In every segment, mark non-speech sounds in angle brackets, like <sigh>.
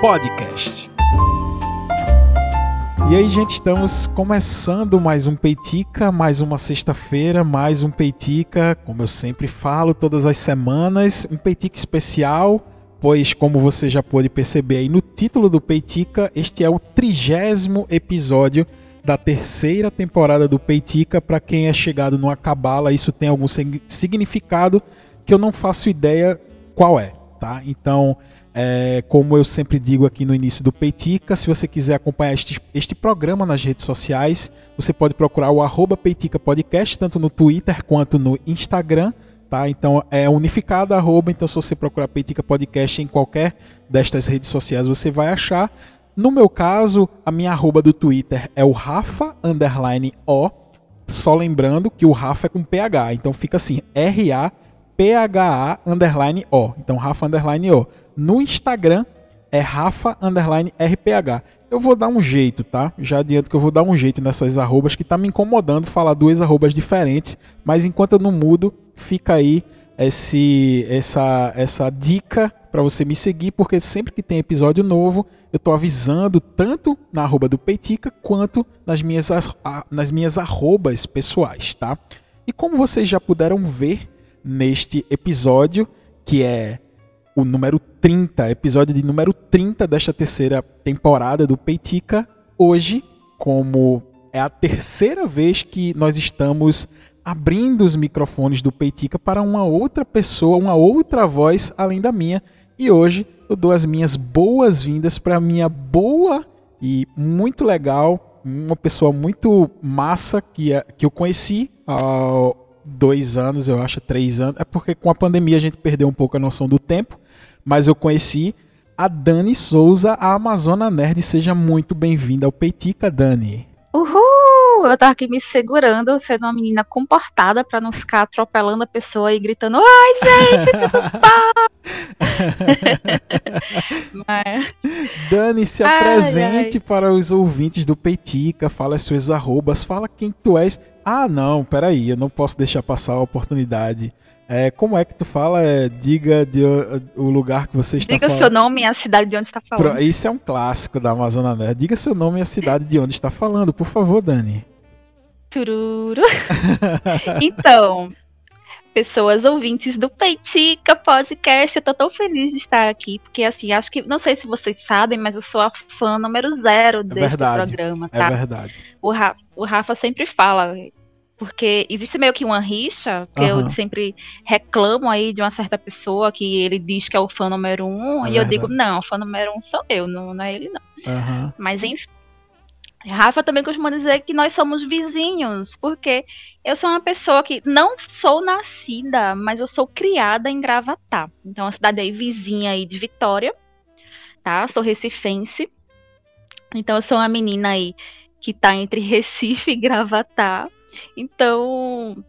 Podcast. E aí, gente, estamos começando mais um Peitica, mais uma sexta-feira, mais um Peitica, como eu sempre falo, todas as semanas, um Peitica especial, pois, como você já pôde perceber aí no título do Peitica, este é o trigésimo episódio da terceira temporada do Peitica. Para quem é chegado numa cabala, isso tem algum significado que eu não faço ideia qual é, tá? Então, é, como eu sempre digo aqui no início do Peitica, se você quiser acompanhar este, este programa nas redes sociais, você pode procurar o arroba Peitica Podcast, tanto no Twitter quanto no Instagram. Tá? Então é unificado arroba, então se você procurar Peitica Podcast em qualquer destas redes sociais, você vai achar. No meu caso, a minha arroba do Twitter é o Rafa underline O. Só lembrando que o Rafa é com PH, então fica assim, R-A-P-H-A underline O. Então Rafa underline O. No Instagram é Rafa underline RPH. Eu vou dar um jeito, tá? Já adianto que eu vou dar um jeito nessas arrobas que tá me incomodando falar duas arrobas diferentes, mas enquanto eu não mudo, fica aí esse, essa, essa dica para você me seguir, porque sempre que tem episódio novo, eu tô avisando tanto na arroba do Peitica quanto nas minhas, nas minhas arrobas pessoais, tá? E como vocês já puderam ver neste episódio, que é o número 30, episódio de número 30 desta terceira temporada do Peitica. Hoje, como é a terceira vez que nós estamos abrindo os microfones do Peitica para uma outra pessoa, uma outra voz além da minha. E hoje eu dou as minhas boas-vindas para a minha boa e muito legal, uma pessoa muito massa que, é, que eu conheci há dois anos, eu acho, três anos. É porque com a pandemia a gente perdeu um pouco a noção do tempo mas eu conheci a Dani Souza, a Amazona Nerd. Seja muito bem-vinda ao Peitica, Dani. Uhul! Eu tava aqui me segurando, sendo uma menina comportada para não ficar atropelando a pessoa e gritando: Ai, gente, Mas... <laughs> Dani, se apresente ai, ai. para os ouvintes do Peitica, fala as suas arrobas, fala quem tu és. Ah, não, peraí, eu não posso deixar passar a oportunidade é, como é que tu fala? É, diga de, o lugar que você está diga falando. Diga seu nome e a cidade de onde está falando. Isso é um clássico da Amazônia Nerd. Diga seu nome e a cidade de onde está falando, por favor, Dani. Tururu. <laughs> então, pessoas ouvintes do Peitica Podcast, eu tô tão feliz de estar aqui, porque assim, acho que, não sei se vocês sabem, mas eu sou a fã número zero é desse verdade, programa, é tá? É verdade. O Rafa, o Rafa sempre fala, porque existe meio que uma rixa, que uhum. eu sempre reclamo aí de uma certa pessoa que ele diz que é o fã número um, é e verdade. eu digo, não, o fã número um sou eu, não, não é ele não. Uhum. Mas enfim. Rafa também costuma dizer que nós somos vizinhos, porque eu sou uma pessoa que não sou nascida, mas eu sou criada em Gravatá. Então, a cidade aí vizinha aí de Vitória, tá? Sou recifense. Então, eu sou uma menina aí que tá entre Recife e Gravatá. Então,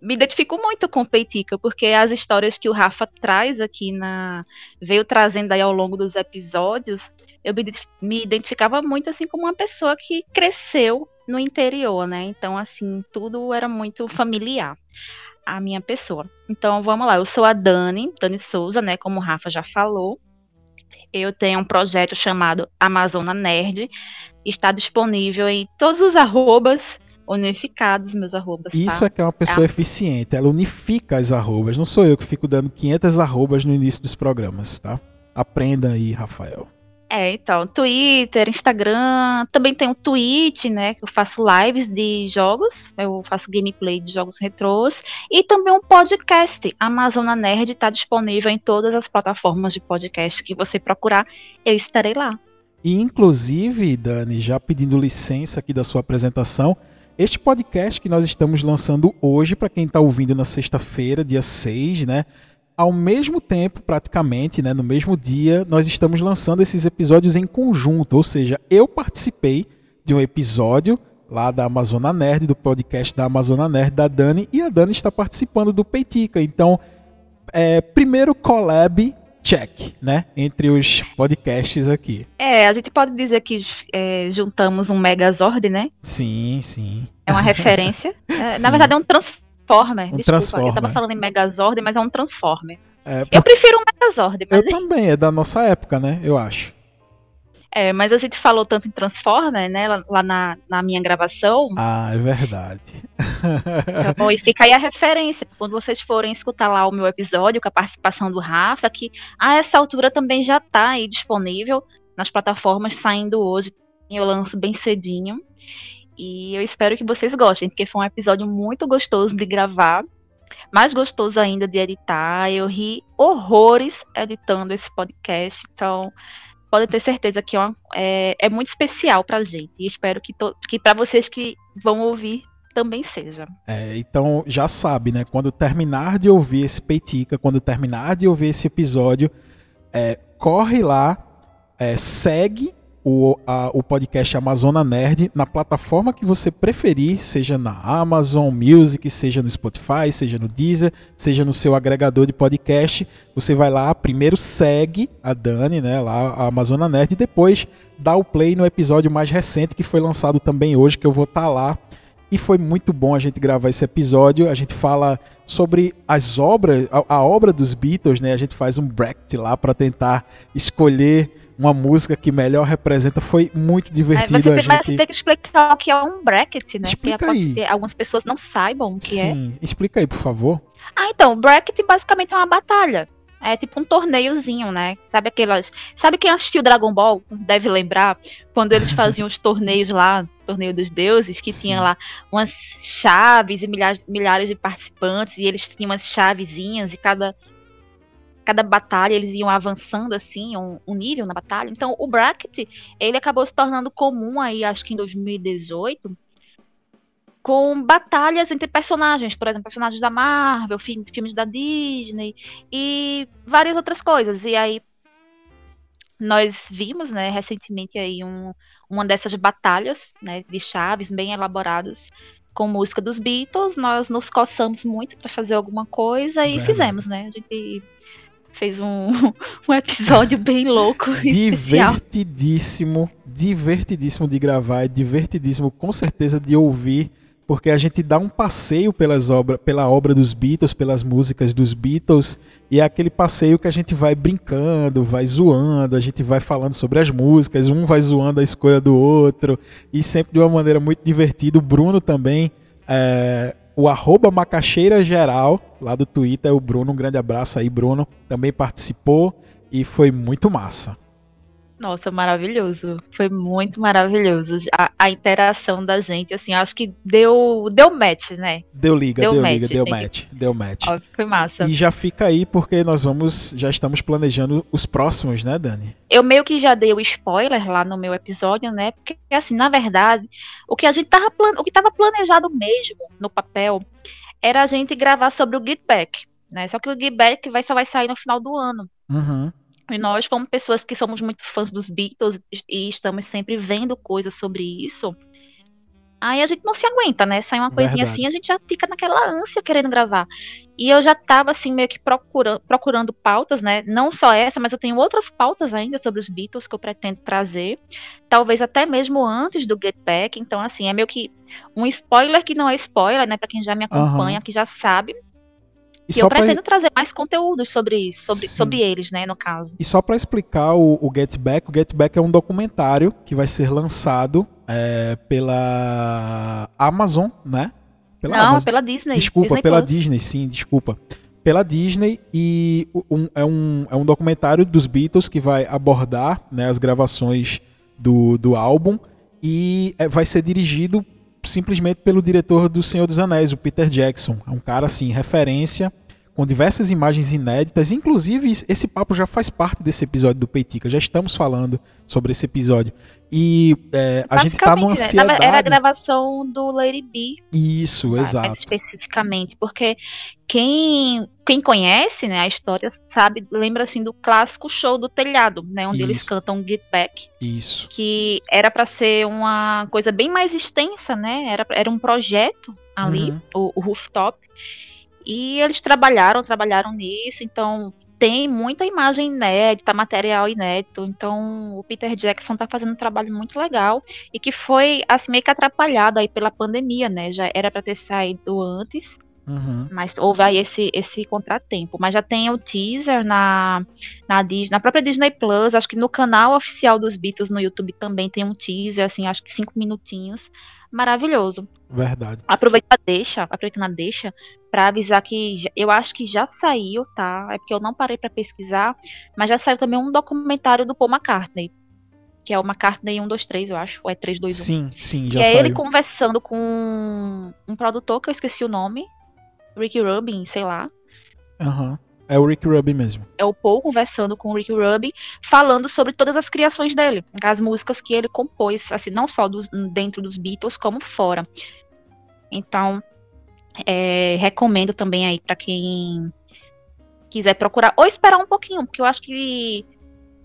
me identifico muito com Peitica, porque as histórias que o Rafa traz aqui na. veio trazendo aí ao longo dos episódios, eu me identificava muito assim como uma pessoa que cresceu no interior, né? Então, assim, tudo era muito familiar a minha pessoa. Então, vamos lá, eu sou a Dani, Dani Souza, né? Como o Rafa já falou. Eu tenho um projeto chamado Amazona Nerd. Está disponível em todos os arrobas unificados meus arrobas. Tá? Isso é que é uma pessoa é. eficiente, ela unifica as arrobas. Não sou eu que fico dando 500 arrobas no início dos programas, tá? Aprenda aí, Rafael. É, então, Twitter, Instagram, também tem o Twitch, né, que eu faço lives de jogos, eu faço gameplay de jogos retrôs, e também um podcast, Amazona Nerd, está disponível em todas as plataformas de podcast que você procurar, eu estarei lá. E inclusive, Dani, já pedindo licença aqui da sua apresentação, este podcast que nós estamos lançando hoje, para quem está ouvindo na sexta-feira, dia 6, né? Ao mesmo tempo, praticamente, né, no mesmo dia, nós estamos lançando esses episódios em conjunto. Ou seja, eu participei de um episódio lá da Amazona Nerd, do podcast da Amazona Nerd da Dani, e a Dani está participando do Peitica. Então, é, primeiro collab check, né? Entre os podcasts aqui. É, a gente pode dizer que é, juntamos um Megazord, né? Sim, sim. É uma referência. <laughs> É, na verdade, é um Transformer. Um Desculpa, Transformer. Eu tava falando em Megazord, mas é um Transformer. É, Eu prefiro um Megazord. Mas... Eu também, é da nossa época, né? Eu acho. É, mas a gente falou tanto em Transformer, né, lá, lá na, na, minha gravação. Ah, é verdade. Tá bom, e fica aí a referência, quando vocês forem escutar lá o meu episódio com a participação do Rafa, que a essa altura também já está aí disponível nas plataformas, saindo hoje, eu lanço bem cedinho. E eu espero que vocês gostem, porque foi um episódio muito gostoso de gravar, mais gostoso ainda de editar. Eu ri horrores editando esse podcast, então pode ter certeza que é, é, é muito especial pra gente. E espero que, que para vocês que vão ouvir também seja. É, então já sabe, né? Quando terminar de ouvir esse Peitica, quando terminar de ouvir esse episódio, é, corre lá, é, segue o, a, o podcast Amazona Nerd na plataforma que você preferir, seja na Amazon Music, seja no Spotify, seja no Deezer, seja no seu agregador de podcast. Você vai lá, primeiro segue a Dani, né, lá a Amazona Nerd, e depois dá o play no episódio mais recente que foi lançado também hoje, que eu vou estar tá lá. E foi muito bom a gente gravar esse episódio. A gente fala sobre as obras, a, a obra dos Beatles, né? A gente faz um bracket lá para tentar escolher uma música que melhor representa. Foi muito divertido. É, você, a gente... você tem que explicar o que é um bracket, né? Explica aí. Ter, algumas pessoas não saibam o que Sim. é. Sim, explica aí, por favor. Ah, então, o bracket basicamente é uma batalha. É tipo um torneiozinho, né? Sabe aquelas. Sabe quem assistiu Dragon Ball? Deve lembrar quando eles <laughs> faziam os torneios lá, torneio dos deuses, que Sim. tinha lá umas chaves e milhares, milhares de participantes, e eles tinham umas chavezinhas, e cada cada batalha eles iam avançando assim, um, um, nível na batalha. Então o bracket, ele acabou se tornando comum aí, acho que em 2018, com batalhas entre personagens, por exemplo, personagens da Marvel, filmes da Disney e várias outras coisas. E aí nós vimos, né, recentemente aí um, uma dessas batalhas, né, de chaves bem elaboradas com música dos Beatles. Nós nos coçamos muito para fazer alguma coisa e fizemos, né? A gente fez um, <laughs> um episódio bem louco. divertidíssimo, divertidíssimo de gravar, e divertidíssimo com certeza de ouvir, porque a gente dá um passeio pelas obra, pela obra dos Beatles, pelas músicas dos Beatles, e é aquele passeio que a gente vai brincando, vai zoando, a gente vai falando sobre as músicas, um vai zoando a escolha do outro, e sempre de uma maneira muito divertida. O Bruno também. É, o arroba macaxeira geral, lá do Twitter, o Bruno, um grande abraço aí, Bruno, também participou e foi muito massa. Nossa, maravilhoso. Foi muito maravilhoso. A, a, interação da gente, assim, acho que deu, deu match, né? Deu liga, deu, deu match, liga, deu match, deu match. Ó, foi massa. E já fica aí porque nós vamos, já estamos planejando os próximos, né, Dani? Eu meio que já dei o spoiler lá no meu episódio, né? Porque, assim, na verdade, o que a gente tava, o que tava planejado mesmo no papel era a gente gravar sobre o Get Back, né? Só que o Get Back vai, só vai sair no final do ano. Uhum. E nós, como pessoas que somos muito fãs dos Beatles e estamos sempre vendo coisas sobre isso, aí a gente não se aguenta, né? Sai uma coisinha Verdade. assim, a gente já fica naquela ânsia querendo gravar. E eu já tava, assim, meio que procurando, procurando pautas, né? Não só essa, mas eu tenho outras pautas ainda sobre os Beatles que eu pretendo trazer. Talvez até mesmo antes do Get Back. Então, assim, é meio que um spoiler que não é spoiler, né? Pra quem já me acompanha, uhum. que já sabe. E, eu pretendo pra... trazer mais conteúdos sobre sobre, sobre eles, né, no caso. E só para explicar o, o, Get Back, o Get Back é um documentário que vai ser lançado é, pela Amazon, né? Pela Não, Amazon. pela Disney. Desculpa, Disney pela Plus. Disney, sim, desculpa. Pela Disney e um, é, um, é um documentário dos Beatles que vai abordar né, as gravações do, do álbum e é, vai ser dirigido simplesmente pelo diretor do Senhor dos Anéis, o Peter Jackson. É um cara assim, referência, com diversas imagens inéditas. Inclusive, esse papo já faz parte desse episódio do Peitica. Já estamos falando sobre esse episódio. E é, a gente tá numa ansiedade. Era a gravação do Lady B. Isso, tá, exato. Especificamente, porque quem, quem conhece né, a história sabe, lembra assim do clássico show do telhado, né? Onde Isso. eles cantam Get Back. Isso. Que era para ser uma coisa bem mais extensa, né? Era, era um projeto ali, uhum. o, o rooftop. E eles trabalharam, trabalharam nisso, então tem muita imagem inédita, material inédito. Então, o Peter Jackson está fazendo um trabalho muito legal e que foi assim meio que atrapalhado aí pela pandemia, né? Já era para ter saído antes, Uhum. Mas houve aí esse, esse contratempo. Mas já tem o teaser na, na, Disney, na própria Disney Plus. Acho que no canal oficial dos Beatles no YouTube também tem um teaser, assim, acho que cinco minutinhos. Maravilhoso. Verdade. Aproveita a deixa, aproveitando a deixa, para avisar que eu acho que já saiu, tá? É porque eu não parei para pesquisar, mas já saiu também um documentário do Paul McCartney que é o McCartney 123, eu acho, ou é 321. Sim, sim, já que saiu. é ele conversando com um produtor que eu esqueci o nome, Ricky Rubin, sei lá. Aham. Uhum. É o Rick Rubin mesmo. É o Paul conversando com o Rick Rubin, falando sobre todas as criações dele, as músicas que ele compôs, assim, não só dos, dentro dos Beatles, como fora. Então, é, recomendo também aí para quem quiser procurar, ou esperar um pouquinho, porque eu acho que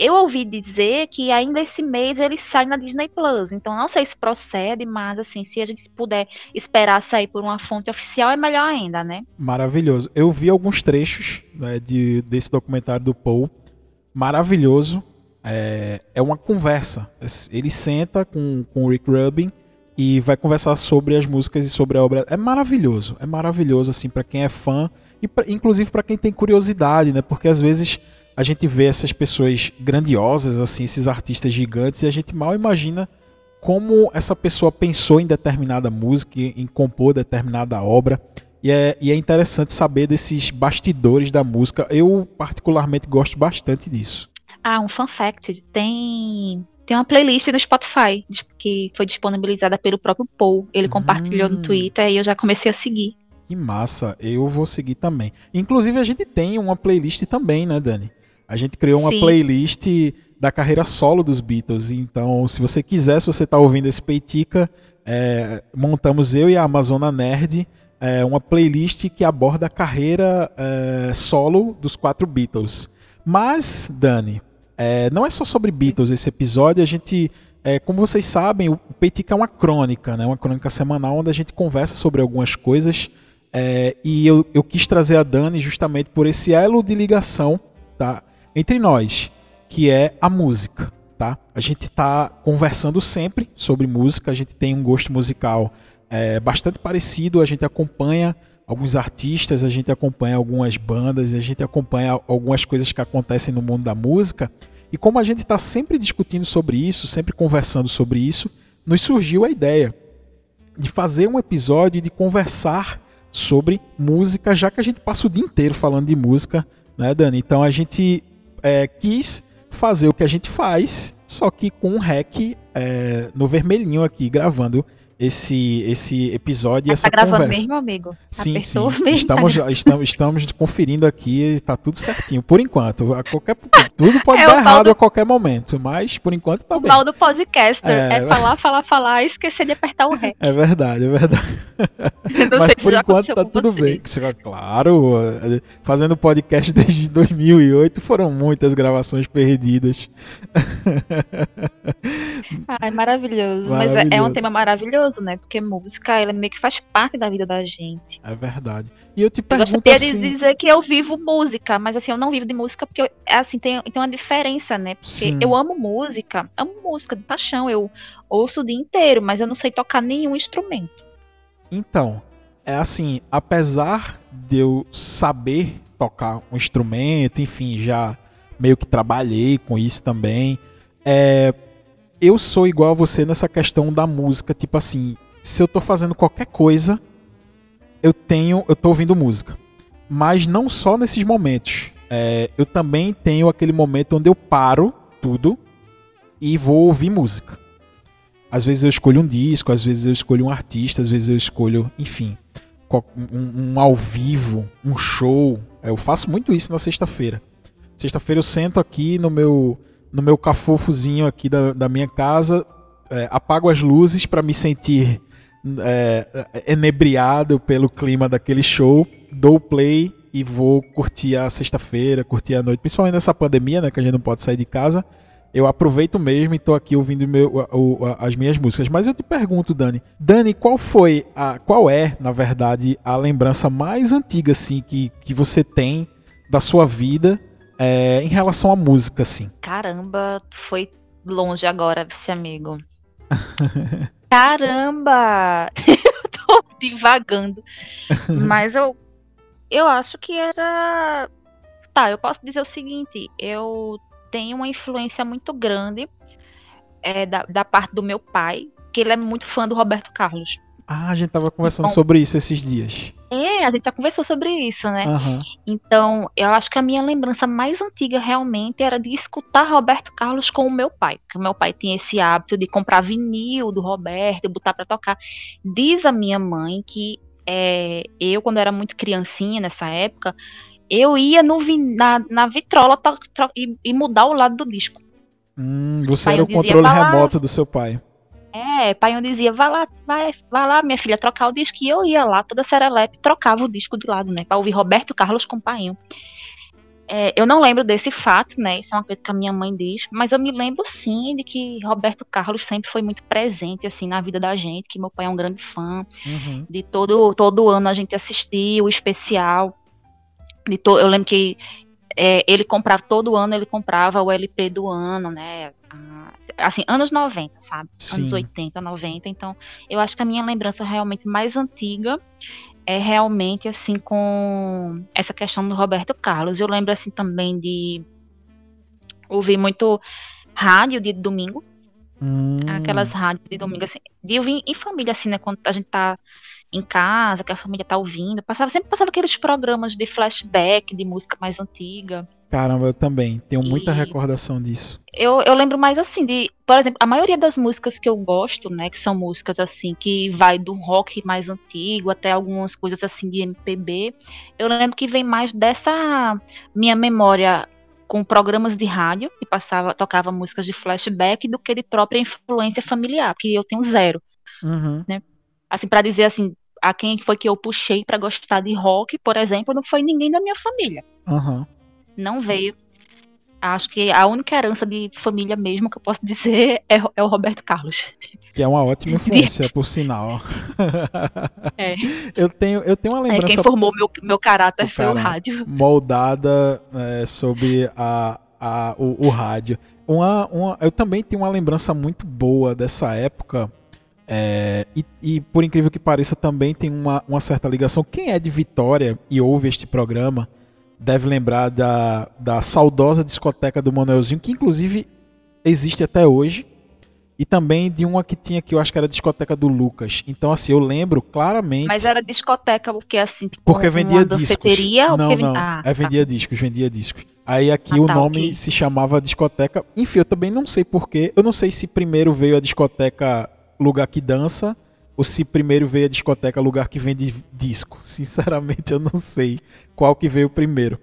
eu ouvi dizer que ainda esse mês ele sai na Disney Plus. Então não sei se procede, mas assim, se a gente puder esperar sair por uma fonte oficial, é melhor ainda, né? Maravilhoso. Eu vi alguns trechos né, de, desse documentário do Paul. Maravilhoso. É, é uma conversa. Ele senta com, com o Rick Rubin e vai conversar sobre as músicas e sobre a obra. É maravilhoso. É maravilhoso, assim, para quem é fã e pra, inclusive para quem tem curiosidade, né? Porque às vezes a gente vê essas pessoas grandiosas, assim, esses artistas gigantes, e a gente mal imagina como essa pessoa pensou em determinada música, em compor determinada obra. E é, e é interessante saber desses bastidores da música. Eu, particularmente, gosto bastante disso. Ah, um fun fact: tem, tem uma playlist no Spotify que foi disponibilizada pelo próprio Paul. Ele compartilhou hum. no Twitter e eu já comecei a seguir. Que massa, eu vou seguir também. Inclusive, a gente tem uma playlist também, né, Dani? A gente criou uma Sim. playlist da carreira solo dos Beatles. Então, se você quiser, se você está ouvindo esse Peitica, é, montamos eu e a Amazona Nerd é, uma playlist que aborda a carreira é, solo dos quatro Beatles. Mas, Dani, é, não é só sobre Beatles esse episódio. A gente, é, como vocês sabem, o Peitica é uma crônica, né? uma crônica semanal onde a gente conversa sobre algumas coisas. É, e eu, eu quis trazer a Dani justamente por esse elo de ligação tá? Entre nós, que é a música, tá? A gente está conversando sempre sobre música, a gente tem um gosto musical é, bastante parecido, a gente acompanha alguns artistas, a gente acompanha algumas bandas, a gente acompanha algumas coisas que acontecem no mundo da música. E como a gente está sempre discutindo sobre isso, sempre conversando sobre isso, nos surgiu a ideia de fazer um episódio de conversar sobre música, já que a gente passa o dia inteiro falando de música, né, Dani? Então a gente é, quis fazer o que a gente faz, só que com um rec é, no vermelhinho aqui, gravando esse, esse episódio e essa tá gravando conversa. mesmo, amigo? Sim, sim. Mesmo. Estamos, estamos, estamos conferindo aqui, está tudo certinho, por enquanto. A qualquer, tudo pode <laughs> é dar errado do... a qualquer momento, mas por enquanto tá o bem. O mal do podcaster é... é falar, falar, falar e esquecer de apertar o REC. <laughs> É verdade, é verdade. <laughs> mas por enquanto tá tudo você. bem. Claro, fazendo podcast desde 2008 foram muitas gravações perdidas. Ai, maravilhoso. maravilhoso. Mas é, é um tema maravilhoso né? Porque música, ela meio que faz parte da vida da gente. É verdade. E eu te pergunto eu assim... de dizer que eu vivo música, mas assim, eu não vivo de música porque, eu, assim, tem, tem uma diferença, né? Porque Sim. eu amo música, amo música de paixão, eu ouço o dia inteiro, mas eu não sei tocar nenhum instrumento. Então, é assim, apesar de eu saber tocar um instrumento, enfim, já meio que trabalhei com isso também, é, eu sou igual a você nessa questão da música, tipo assim, se eu tô fazendo qualquer coisa, eu tenho, eu tô ouvindo música. Mas não só nesses momentos. É, eu também tenho aquele momento onde eu paro tudo e vou ouvir música. Às vezes eu escolho um disco, às vezes eu escolho um artista, às vezes eu escolho, enfim, um, um ao vivo, um show. Eu faço muito isso na sexta-feira. Sexta-feira eu sento aqui no meu no meu cafofozinho aqui da, da minha casa, é, apago as luzes para me sentir é, enebriado pelo clima daquele show, dou play e vou curtir a sexta-feira, curtir a noite, principalmente nessa pandemia, né, que a gente não pode sair de casa. Eu aproveito mesmo e tô aqui ouvindo meu, o, as minhas músicas. Mas eu te pergunto, Dani, Dani, qual foi a, qual é, na verdade, a lembrança mais antiga assim que, que você tem da sua vida é, em relação à música, assim. Caramba, foi longe agora, esse amigo. <laughs> Caramba! <laughs> divagando. <laughs> Mas eu, eu acho que era. Tá, eu posso dizer o seguinte: eu tenho uma influência muito grande é, da, da parte do meu pai, que ele é muito fã do Roberto Carlos. Ah, a gente tava conversando então, sobre isso esses dias. É, a gente já conversou sobre isso, né? Uhum. Então, eu acho que a minha lembrança mais antiga realmente era de escutar Roberto Carlos com o meu pai. Porque o meu pai tinha esse hábito de comprar vinil do Roberto e botar para tocar. Diz a minha mãe que é, eu, quando era muito criancinha nessa época, eu ia no, na, na vitrola to, to, e, e, mudar o lado do disco. Hum, você era o controle remoto do seu pai. É, pai eu dizia, vai lá, vai, vai lá, minha filha, trocar o disco. E eu ia lá, toda serelepe, trocava o disco de lado, né? Pra ouvir Roberto Carlos com o pai. É, eu não lembro desse fato, né? Isso é uma coisa que a minha mãe diz, mas eu me lembro sim de que Roberto Carlos sempre foi muito presente assim na vida da gente, que meu pai é um grande fã. Uhum. De todo todo ano a gente assistia o especial. De to, eu lembro que é, ele comprava todo ano, ele comprava o LP do ano, né? assim, anos 90, sabe? Sim. Anos 80, 90. Então, eu acho que a minha lembrança realmente mais antiga é realmente assim com essa questão do Roberto Carlos. Eu lembro assim também de ouvir muito rádio de domingo. Hum. Aquelas rádios de domingo, assim, de ouvir em família, assim, né? Quando a gente tá em casa, que a família tá ouvindo. Passava, sempre passava aqueles programas de flashback de música mais antiga. Caramba, eu também tenho muita e recordação disso. Eu, eu lembro mais assim de, por exemplo, a maioria das músicas que eu gosto, né, que são músicas assim que vai do rock mais antigo até algumas coisas assim de MPB, eu lembro que vem mais dessa minha memória com programas de rádio que passava, tocava músicas de flashback do que de própria influência familiar, que eu tenho zero, uhum. né? Assim para dizer assim, a quem foi que eu puxei para gostar de rock, por exemplo, não foi ninguém da minha família. Uhum não veio. Acho que a única herança de família mesmo que eu posso dizer é, é o Roberto Carlos. Que é uma ótima <laughs> influência, por sinal. É. Eu tenho, eu tenho uma lembrança. É, quem formou meu, meu caráter foi o rádio. Moldada é, sobre a, a, o, o rádio. Uma, uma, eu também tenho uma lembrança muito boa dessa época. É, e, e, por incrível que pareça, também tem uma, uma certa ligação. Quem é de Vitória e ouve este programa deve lembrar da, da saudosa discoteca do Manuelzinho, que inclusive existe até hoje, e também de uma que tinha que eu acho que era a discoteca do Lucas. Então, assim, eu lembro claramente. Mas era discoteca porque assim, tipo, porque vendia discos. Não, não, ah, é vendia tá. discos, vendia discos. Aí aqui ah, o tá, nome okay. se chamava discoteca. Enfim, eu também não sei porquê. Eu não sei se primeiro veio a discoteca Lugar que Dança ou se primeiro veio a discoteca lugar que vende disco. <laughs> Sinceramente, eu não sei qual que veio primeiro.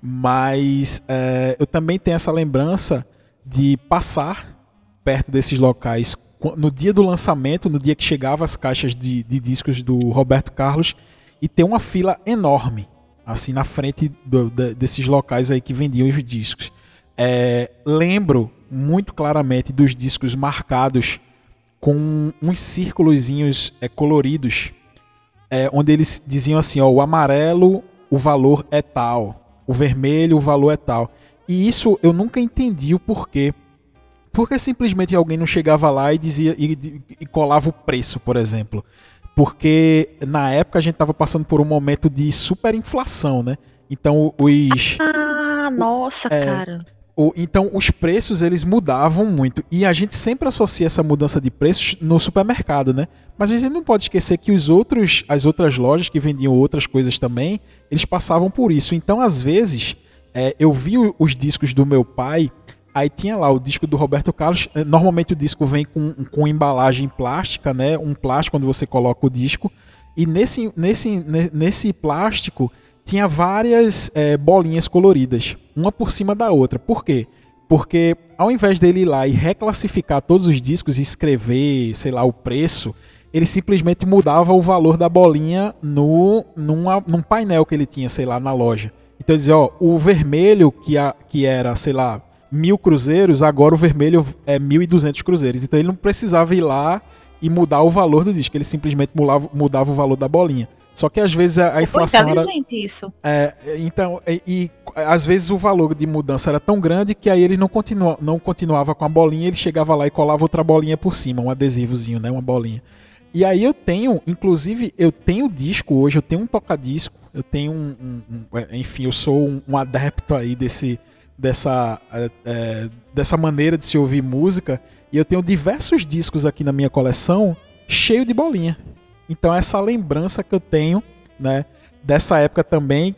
Mas é, eu também tenho essa lembrança de passar perto desses locais no dia do lançamento, no dia que chegava as caixas de, de discos do Roberto Carlos, e ter uma fila enorme, assim, na frente do, de, desses locais aí que vendiam os discos. É, lembro muito claramente dos discos marcados com uns círculozinhos é, coloridos, é, onde eles diziam assim, ó, o amarelo o valor é tal, o vermelho o valor é tal. E isso eu nunca entendi o porquê. Porque simplesmente alguém não chegava lá e dizia e, e colava o preço, por exemplo. Porque na época a gente estava passando por um momento de superinflação, né? Então os. Ah, nossa, é, cara. O, então os preços eles mudavam muito e a gente sempre associa essa mudança de preços no supermercado, né? Mas a gente não pode esquecer que os outros, as outras lojas que vendiam outras coisas também, eles passavam por isso. Então às vezes é, eu vi os discos do meu pai, aí tinha lá o disco do Roberto Carlos. É, normalmente o disco vem com, com embalagem plástica, né? Um plástico quando você coloca o disco e nesse nesse nesse plástico tinha várias é, bolinhas coloridas, uma por cima da outra. Por quê? Porque ao invés dele ir lá e reclassificar todos os discos e escrever, sei lá, o preço, ele simplesmente mudava o valor da bolinha no, numa, num painel que ele tinha, sei lá, na loja. Então ele dizia, ó, o vermelho que, a, que era, sei lá, mil cruzeiros, agora o vermelho é mil e duzentos cruzeiros. Então ele não precisava ir lá e mudar o valor do disco, ele simplesmente mudava, mudava o valor da bolinha. Só que às vezes a, a inflação era. isso. É, então, e, e, às vezes o valor de mudança era tão grande que aí ele não, continua, não continuava com a bolinha, ele chegava lá e colava outra bolinha por cima, um adesivozinho, né? Uma bolinha. E aí eu tenho, inclusive, eu tenho disco hoje, eu tenho um toca-disco, eu tenho um, um, um, é, Enfim, eu sou um, um adepto aí desse, dessa, é, é, dessa maneira de se ouvir música. E eu tenho diversos discos aqui na minha coleção cheio de bolinha. Então essa lembrança que eu tenho, né, dessa época também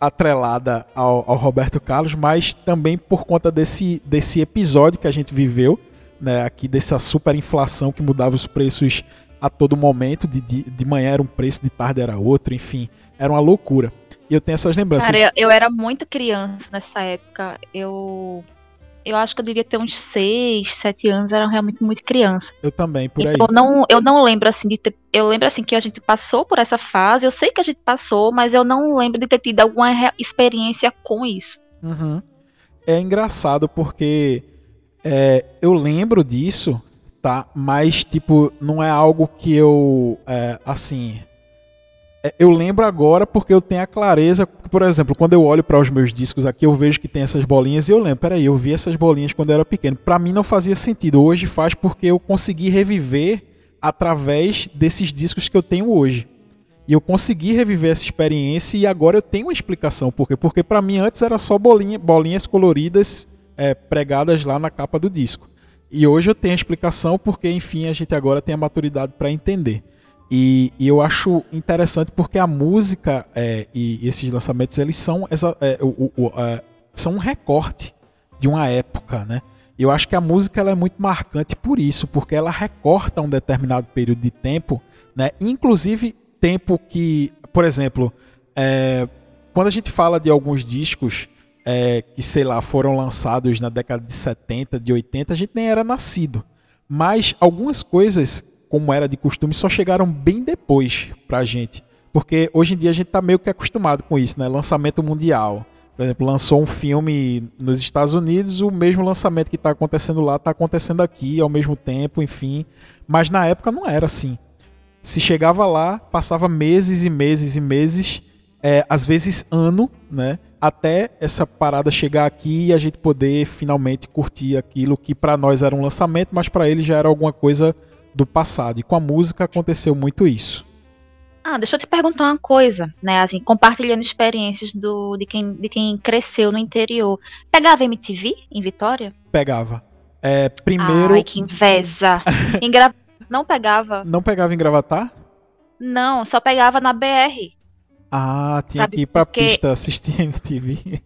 atrelada ao, ao Roberto Carlos, mas também por conta desse, desse episódio que a gente viveu, né, aqui dessa superinflação que mudava os preços a todo momento. De, de, de manhã era um preço, de tarde era outro, enfim, era uma loucura. E eu tenho essas lembranças. Cara, eu, eu era muito criança nessa época. Eu eu acho que eu devia ter uns 6, 7 anos, era realmente muito criança. Eu também, por então, aí. Eu não, eu não lembro assim de ter. Eu lembro assim que a gente passou por essa fase, eu sei que a gente passou, mas eu não lembro de ter tido alguma experiência com isso. Uhum. É engraçado porque é, eu lembro disso, tá? Mas, tipo, não é algo que eu. É, assim. É, eu lembro agora porque eu tenho a clareza. Por exemplo, quando eu olho para os meus discos aqui, eu vejo que tem essas bolinhas e eu lembro. Peraí, eu vi essas bolinhas quando eu era pequeno. Para mim não fazia sentido. Hoje faz porque eu consegui reviver através desses discos que eu tenho hoje. E eu consegui reviver essa experiência e agora eu tenho uma explicação. Por quê? Porque para mim antes era só bolinha, bolinhas coloridas é, pregadas lá na capa do disco. E hoje eu tenho a explicação porque, enfim, a gente agora tem a maturidade para entender. E, e, eu acho interessante porque a música é, e esses lançamentos eles são, essa, é, o, o, é, são um recorte de uma época, né? Eu acho que a música ela é muito marcante por isso, porque ela recorta um determinado período de tempo, né? Inclusive tempo que, por exemplo, é, quando a gente fala de alguns discos é, que, sei lá, foram lançados na década de 70, de 80, a gente nem era nascido. Mas algumas coisas, como era de costume, só chegaram bem depois pra gente. Porque hoje em dia a gente tá meio que acostumado com isso, né? Lançamento mundial. Por exemplo, lançou um filme nos Estados Unidos, o mesmo lançamento que está acontecendo lá está acontecendo aqui ao mesmo tempo, enfim. Mas na época não era assim. Se chegava lá, passava meses e meses e meses, é, às vezes ano, né? até essa parada chegar aqui e a gente poder finalmente curtir aquilo que para nós era um lançamento, mas para ele já era alguma coisa do passado. E com a música aconteceu muito isso. Ah, deixa eu te perguntar uma coisa, né? Assim, compartilhando experiências do, de, quem, de quem cresceu no interior. Pegava MTV em Vitória? Pegava. É, primeiro. Ai, que inveja. <laughs> Gra... Não pegava. Não pegava em Gravatar? Não, só pegava na BR. Ah, tinha Sabe, que ir pra porque... pista assistir <laughs> a MTV.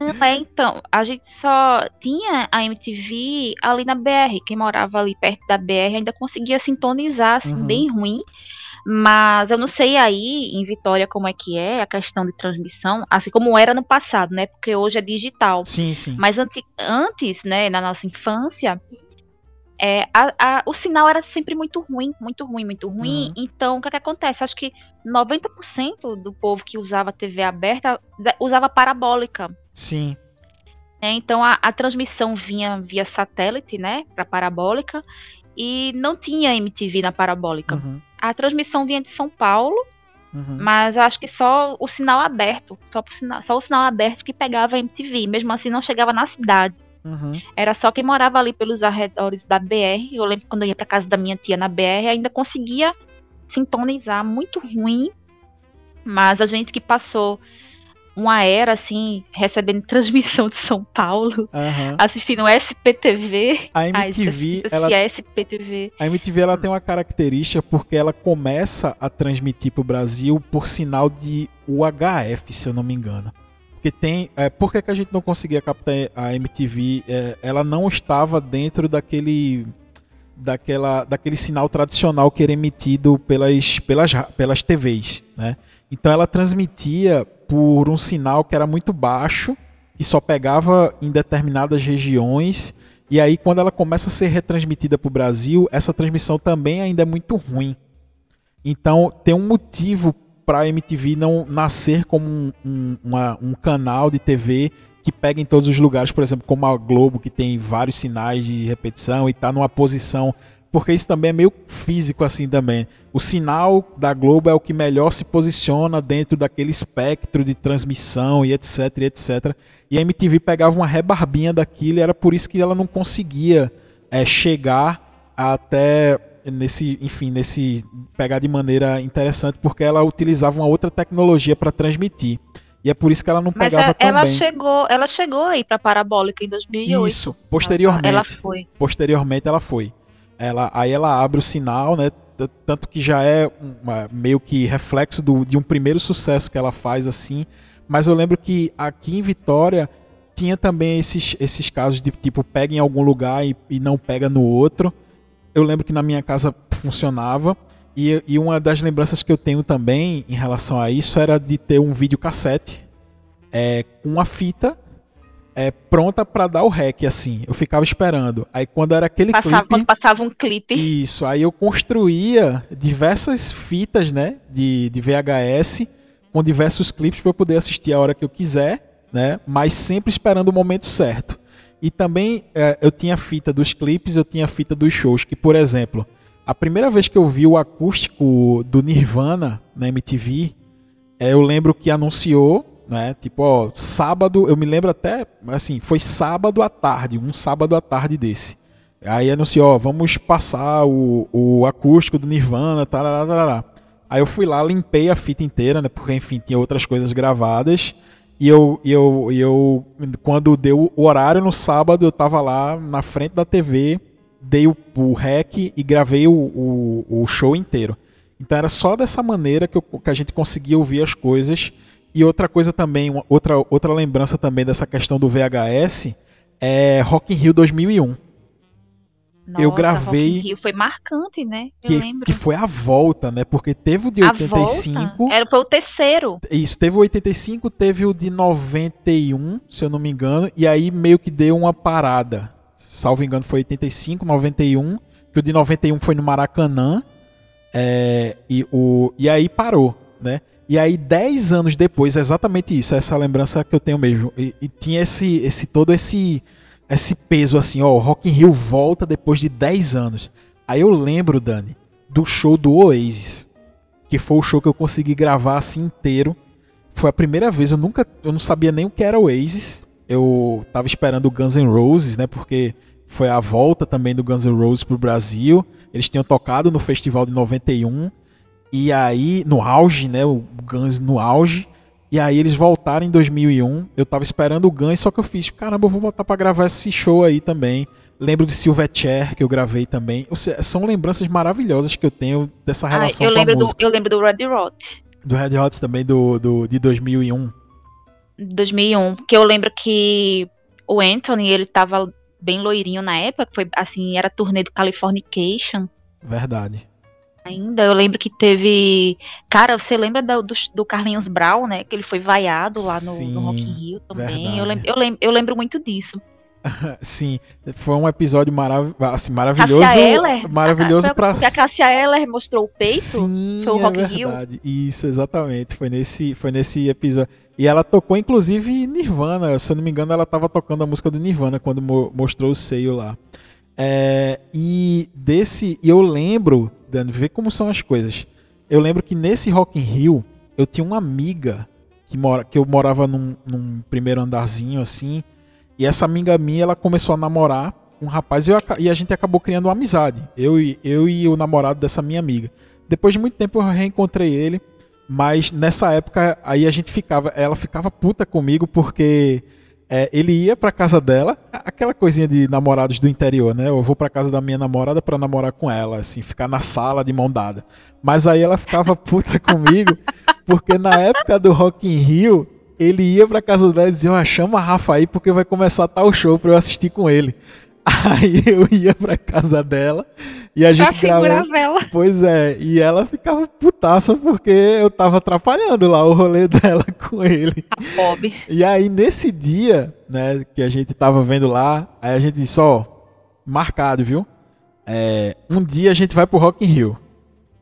Não, é, então, a gente só tinha a MTV ali na BR. Quem morava ali perto da BR ainda conseguia sintonizar, assim, uhum. bem ruim. Mas eu não sei aí em Vitória como é que é a questão de transmissão, assim como era no passado, né? Porque hoje é digital. Sim, sim. Mas antes, antes né, na nossa infância, é, a, a, o sinal era sempre muito ruim, muito ruim, muito ruim. Uhum. Então, o que, é que acontece? Acho que 90% do povo que usava TV aberta usava parabólica. Sim. É, então, a, a, transmissão vinha via satélite, né, para parabólica, e não tinha MTV na parabólica. Uhum. A transmissão vinha de São Paulo, uhum. mas acho que só o sinal aberto, só, sinal, só o sinal aberto que pegava a MTV. Mesmo assim, não chegava na cidade. Uhum. Era só quem morava ali pelos arredores da BR. Eu lembro quando eu ia para casa da minha tia na BR, ainda conseguia sintonizar muito ruim. Mas a gente que passou uma era assim, recebendo <laughs> transmissão de São Paulo, uhum. assistindo SPTV. A MTV, ah, ela, SPTV. A MTV ela tem uma característica porque ela começa a transmitir para o Brasil por sinal de UHF, se eu não me engano. Porque tem. É, por que, que a gente não conseguia captar a MTV? É, ela não estava dentro daquele. Daquela, daquele sinal tradicional que era emitido pelas, pelas, pelas TVs. Né? Então ela transmitia por um sinal que era muito baixo, que só pegava em determinadas regiões. E aí, quando ela começa a ser retransmitida para o Brasil, essa transmissão também ainda é muito ruim. Então, tem um motivo para a MTV não nascer como um, um, uma, um canal de TV que pega em todos os lugares, por exemplo, como a Globo, que tem vários sinais de repetição e está numa posição. Porque isso também é meio físico assim também. O sinal da Globo é o que melhor se posiciona dentro daquele espectro de transmissão e etc, e etc. E a MTV pegava uma rebarbinha daquilo e era por isso que ela não conseguia é, chegar até nesse, enfim, nesse pegar de maneira interessante porque ela utilizava uma outra tecnologia para transmitir. E é por isso que ela não Mas pegava ela, tão ela bem. Chegou, ela chegou aí para parabólica em 2008. Isso, posteriormente. Ela foi. Posteriormente ela foi. Ela, aí ela abre o sinal, né? Tanto que já é uma, meio que reflexo do, de um primeiro sucesso que ela faz assim. Mas eu lembro que aqui em Vitória tinha também esses, esses casos de tipo pega em algum lugar e, e não pega no outro. Eu lembro que na minha casa funcionava. E, e, uma das lembranças que eu tenho também em relação a isso era de ter um videocassete é, com uma fita é, pronta para dar o rec, assim. Eu ficava esperando. Aí quando era aquele passava, clipe. Quando passava um clipe. Isso. Aí eu construía diversas fitas, né? De, de VHS, com diversos clipes para eu poder assistir a hora que eu quiser, né? Mas sempre esperando o momento certo. E também é, eu tinha fita dos clipes, eu tinha fita dos shows, que, por exemplo, a primeira vez que eu vi o acústico do Nirvana na MTV, é, eu lembro que anunciou né? Tipo, ó, sábado, eu me lembro até, assim, foi sábado à tarde, um sábado à tarde desse. Aí anunciou, ó, vamos passar o, o acústico do Nirvana, tarará, tarará. Aí eu fui lá, limpei a fita inteira, né? Porque, enfim, tinha outras coisas gravadas. E eu, e eu, e eu quando deu o horário no sábado, eu tava lá na frente da TV, dei o, o rec e gravei o, o, o show inteiro. Então era só dessa maneira que, eu, que a gente conseguia ouvir as coisas e outra coisa também, outra, outra lembrança também dessa questão do VHS é Rock in Rio 2001. Nossa, eu gravei. Rock foi marcante, né? Eu que, lembro. Que foi a volta, né? Porque teve o de 85. Volta? Era foi o terceiro. Isso, teve o 85, teve o de 91, se eu não me engano, e aí meio que deu uma parada. Salvo engano, foi 85, 91, que o de 91 foi no Maracanã. É, e, o, e aí parou, né? E aí, 10 anos depois, exatamente isso, essa lembrança que eu tenho mesmo. E, e, tinha esse, esse todo esse, esse peso assim, ó, Rock in Rio volta depois de 10 anos. Aí eu lembro, Dani, do show do Oasis, que foi o show que eu consegui gravar assim inteiro. Foi a primeira vez, eu nunca, eu não sabia nem o que era Oasis. Eu tava esperando o Guns N' Roses, né, porque foi a volta também do Guns N' Roses pro Brasil. Eles tinham tocado no festival de 91 e aí, no auge, né? O Guns no auge. E aí eles voltaram em 2001. Eu tava esperando o Guns, só que eu fiz, caramba, eu vou botar pra gravar esse show aí também. Lembro de Silverchair, que eu gravei também. Seja, são lembranças maravilhosas que eu tenho dessa relação eu com lembro a música. Do, eu lembro do Red Hot. Do Red Hot também, do, do, de 2001. 2001. Que eu lembro que o Anthony, ele tava bem loirinho na época. Foi assim, era turnê do Californication. Verdade ainda. Eu lembro que teve. Cara, você lembra do, do, do Carlinhos Brown, né? Que ele foi vaiado lá no, Sim, no Rock in Rio também. Eu lembro, eu, lembro, eu lembro muito disso. <laughs> Sim, foi um episódio marav assim, maravilhoso. <laughs> Maravilhoso a, pra. Porque a Cássia Eller mostrou o peito. Sim, foi o Rock é verdade. Rio. Isso, exatamente. Foi nesse, foi nesse episódio. E ela tocou, inclusive, Nirvana. Se eu não me engano, ela estava tocando a música do Nirvana quando mo mostrou o seio lá. É, e desse. Eu lembro Dani, vê como são as coisas. Eu lembro que nesse Rock in Rio, eu tinha uma amiga que, mora, que eu morava num, num primeiro andarzinho assim, e essa amiga minha, ela começou a namorar um rapaz e, eu, e a gente acabou criando uma amizade. Eu e, eu e o namorado dessa minha amiga. Depois de muito tempo eu reencontrei ele, mas nessa época aí a gente ficava, ela ficava puta comigo porque é, ele ia pra casa dela, aquela coisinha de namorados do interior, né? Eu vou pra casa da minha namorada para namorar com ela, assim, ficar na sala de mão dada. Mas aí ela ficava <laughs> puta comigo, porque na época do Rock in Rio, ele ia pra casa dela e dizia, ó, oh, chama a Rafa aí porque vai começar tal show pra eu assistir com ele. <laughs> Aí eu ia pra casa dela e a gente gravava. Pois é, e ela ficava putaça porque eu tava atrapalhando lá o rolê <laughs> dela com ele. A Bob. E aí nesse dia, né, que a gente tava vendo lá, aí a gente disse, ó, marcado, viu? É, um dia a gente vai pro Rock in Rio.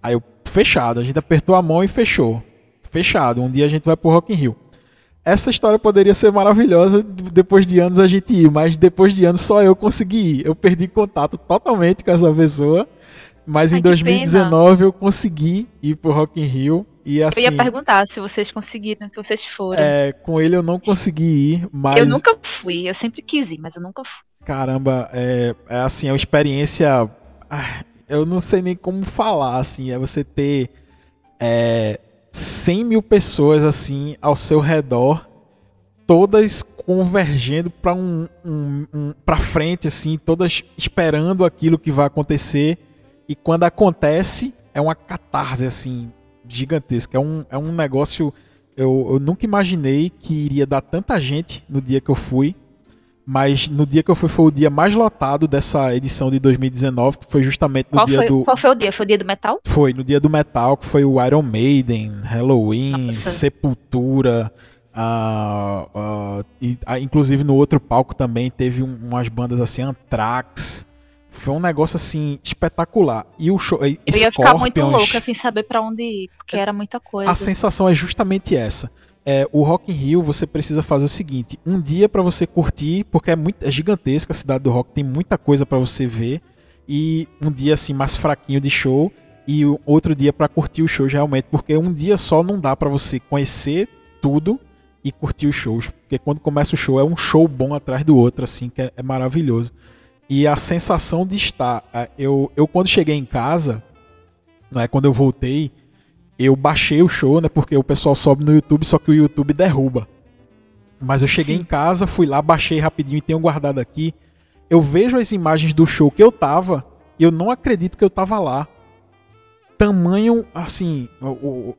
Aí eu, fechado, a gente apertou a mão e fechou. Fechado, um dia a gente vai pro Rock in Rio essa história poderia ser maravilhosa depois de anos a gente ir, mas depois de anos só eu consegui ir. Eu perdi contato totalmente com essa pessoa, mas Ai, em 2019 pena. eu consegui ir pro Rock in Rio. E, assim, eu ia assim, perguntar se vocês conseguiram, se vocês foram. É, com ele eu não consegui ir, mas. Eu nunca fui, eu sempre quis ir, mas eu nunca fui. Caramba, é, é assim, é uma experiência. Ah, eu não sei nem como falar, assim, é você ter é, 100 mil pessoas, assim, ao seu redor, todas convergendo para um, um, um para frente, assim, todas esperando aquilo que vai acontecer, e quando acontece, é uma catarse, assim, gigantesca, é um, é um negócio... Eu, eu nunca imaginei que iria dar tanta gente no dia que eu fui, mas no dia que eu fui foi o dia mais lotado dessa edição de 2019, que foi justamente no qual dia foi, do. Qual foi o dia? Foi o dia do metal? Foi, no dia do metal, que foi o Iron Maiden, Halloween, Nossa. Sepultura. Uh, uh, e, uh, inclusive no outro palco também teve um, umas bandas assim, Anthrax. Foi um negócio assim espetacular. E o show. Eu ia ficar muito louca sem saber para onde ir, porque era muita coisa. A sensação é justamente essa é, o Rock in Rio você precisa fazer o seguinte: um dia para você curtir, porque é muito é gigantesca a cidade do rock, tem muita coisa para você ver, e um dia assim mais fraquinho de show e outro dia para curtir os shows realmente, porque um dia só não dá para você conhecer tudo e curtir os shows, porque quando começa o show é um show bom atrás do outro assim, que é, é maravilhoso. E a sensação de estar, é, eu, eu quando cheguei em casa, não é quando eu voltei, eu baixei o show, né? Porque o pessoal sobe no YouTube, só que o YouTube derruba. Mas eu cheguei em casa, fui lá, baixei rapidinho e tenho guardado aqui. Eu vejo as imagens do show que eu tava e eu não acredito que eu tava lá. Tamanho, assim,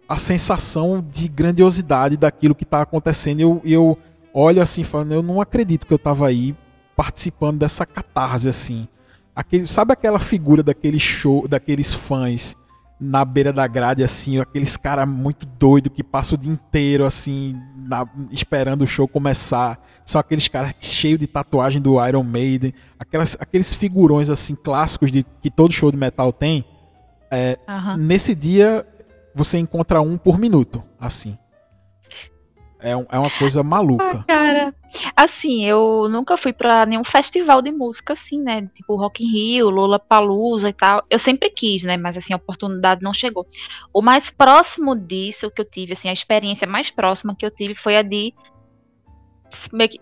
a sensação de grandiosidade daquilo que tá acontecendo. Eu, eu olho assim, falando, eu não acredito que eu tava aí participando dessa catarse, assim. Aquele, sabe aquela figura daquele show, daqueles fãs na beira da grade, assim, aqueles caras muito doidos que passam o dia inteiro, assim, na, esperando o show começar. São aqueles caras cheios de tatuagem do Iron Maiden, aquelas, aqueles figurões, assim, clássicos de, que todo show de metal tem. É, uhum. Nesse dia, você encontra um por minuto, assim. É, um, é uma coisa maluca. Ah, cara, assim, eu nunca fui pra nenhum festival de música, assim, né? Tipo Rock in Rio, Lola Palusa e tal. Eu sempre quis, né? Mas, assim, a oportunidade não chegou. O mais próximo disso que eu tive, assim, a experiência mais próxima que eu tive foi a de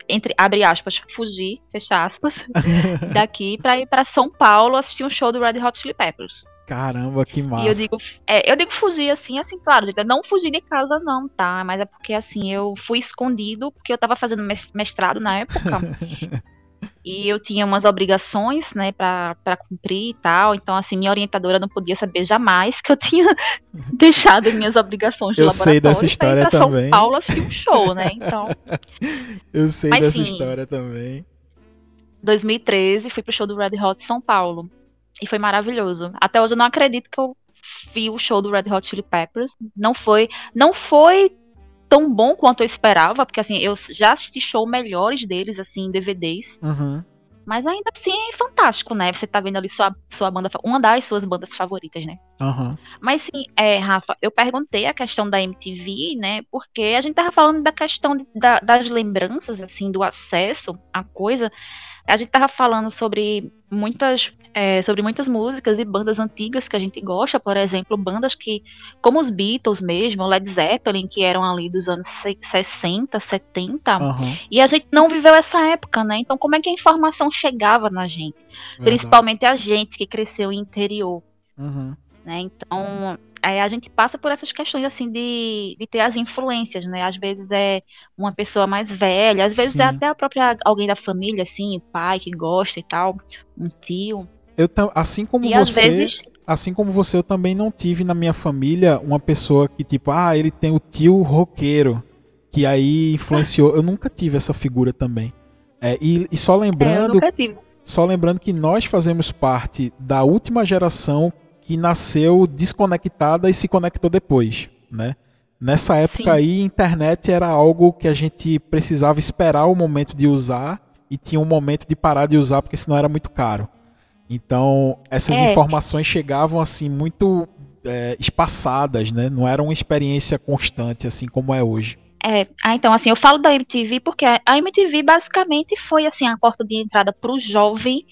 entre abre aspas, fugir, fecha aspas, <laughs> daqui para ir para São Paulo assistir um show do Red Hot Chili Peppers. Caramba, que massa. E eu digo, é, eu digo fugir assim, assim, claro, não fugir de casa não, tá? Mas é porque assim, eu fui escondido porque eu tava fazendo mestrado na época. <laughs> e eu tinha umas obrigações, né, para cumprir e tal. Então, assim, minha orientadora não podia saber jamais que eu tinha <laughs> deixado minhas obrigações de eu laboratório. Eu sei dessa história pra também. São Paulo assistir um show, né? Então. <laughs> eu sei Mas, dessa sim, história também. 2013, fui pro show do Red Hot São Paulo. E foi maravilhoso. Até hoje eu não acredito que eu vi o show do Red Hot Chili Peppers. Não foi, não foi tão bom quanto eu esperava, porque assim, eu já assisti show melhores deles, assim, em DVDs. Uhum. Mas ainda assim é fantástico, né? Você tá vendo ali sua, sua banda, uma das suas bandas favoritas, né? Uhum. Mas sim, é, Rafa, eu perguntei a questão da MTV, né? Porque a gente tava falando da questão de, da, das lembranças, assim, do acesso à coisa. A gente tava falando sobre muitas é, sobre muitas músicas e bandas antigas que a gente gosta, por exemplo, bandas que, como os Beatles mesmo, Led Zeppelin, que eram ali dos anos 60, 70, uhum. e a gente não viveu essa época, né? Então, como é que a informação chegava na gente? Verdade. Principalmente a gente que cresceu em interior. Uhum. Né? Então, é, a gente passa por essas questões assim de, de ter as influências, né? Às vezes é uma pessoa mais velha, às vezes é Sim. é até a própria alguém da família, assim, o pai que gosta e tal, um tio. Eu assim como e você, vezes... assim como você, eu também não tive na minha família uma pessoa que tipo, ah, ele tem o tio roqueiro que aí influenciou. eu nunca tive essa figura também. É, e, e, só lembrando, é, só lembrando que nós fazemos parte da última geração que nasceu desconectada e se conectou depois, né? Nessa época Sim. aí, internet era algo que a gente precisava esperar o momento de usar e tinha um momento de parar de usar porque senão era muito caro. Então, essas é. informações chegavam assim muito é, espaçadas, né? Não era uma experiência constante assim como é hoje. É, ah, então assim, eu falo da MTV porque a MTV basicamente foi assim a porta de entrada para o jovem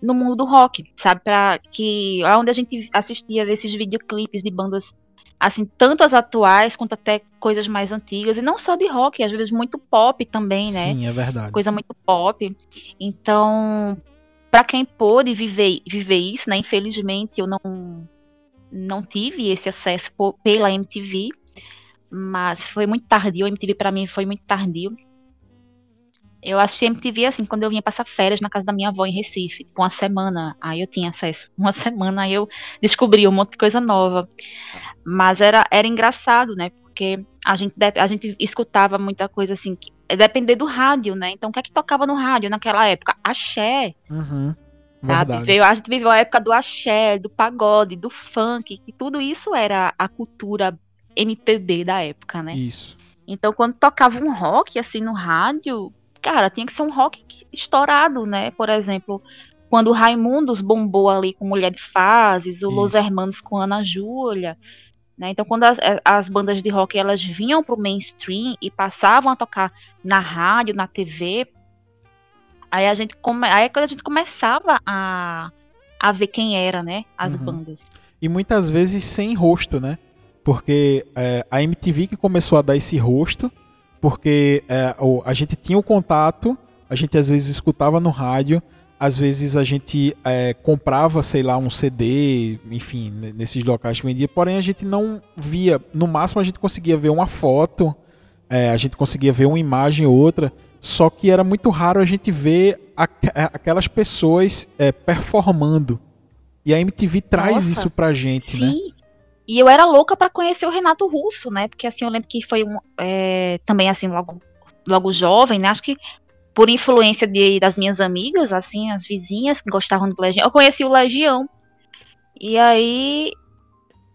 no mundo do rock, sabe? Para que é onde a gente assistia esses videoclipes de bandas assim, tanto as atuais quanto até coisas mais antigas, e não só de rock, às vezes muito pop também, né? Sim, é verdade. Coisa muito pop. Então, para quem pôde viver, viver isso, né? Infelizmente eu não não tive esse acesso por, pela MTV, mas foi muito tardio. A MTV para mim foi muito tardio. Eu assisti MTV assim, quando eu vinha passar férias na casa da minha avó em Recife, com uma semana. Aí eu tinha acesso. Uma <laughs> semana aí eu descobri um monte de coisa nova. Mas era, era engraçado, né? Porque a gente, a gente escutava muita coisa assim, que, depender do rádio, né? Então o que é que tocava no rádio naquela época? Axé. Uhum. Sabe? Veio, a gente viveu a época do axé, do pagode, do funk, que tudo isso era a cultura MPB da época, né? Isso. Então, quando tocava um rock, assim, no rádio, cara, tinha que ser um rock estourado, né? Por exemplo, quando o Raimundos bombou ali com Mulher de Fases, o Isso. Los Hermanos com Ana Júlia, né? Então, quando as, as, bandas de rock elas vinham para o mainstream e passavam a tocar na rádio, na TV, Aí a gente come... aí é quando a gente começava a, a ver quem era, né? As uhum. bandas. E muitas vezes sem rosto, né? Porque é, a MTV que começou a dar esse rosto, porque é, a gente tinha o contato, a gente às vezes escutava no rádio, às vezes a gente é, comprava, sei lá, um CD, enfim, nesses locais que vendia, porém a gente não via, no máximo a gente conseguia ver uma foto, é, a gente conseguia ver uma imagem ou outra, só que era muito raro a gente ver aquelas pessoas é, performando. E a MTV traz Nossa, isso pra gente, né? sim. né? E eu era louca para conhecer o Renato Russo, né? Porque assim, eu lembro que foi um, é, também assim, logo, logo jovem, né? Acho que por influência de, das minhas amigas, assim, as vizinhas que gostavam do Legião, eu conheci o Legião. E aí.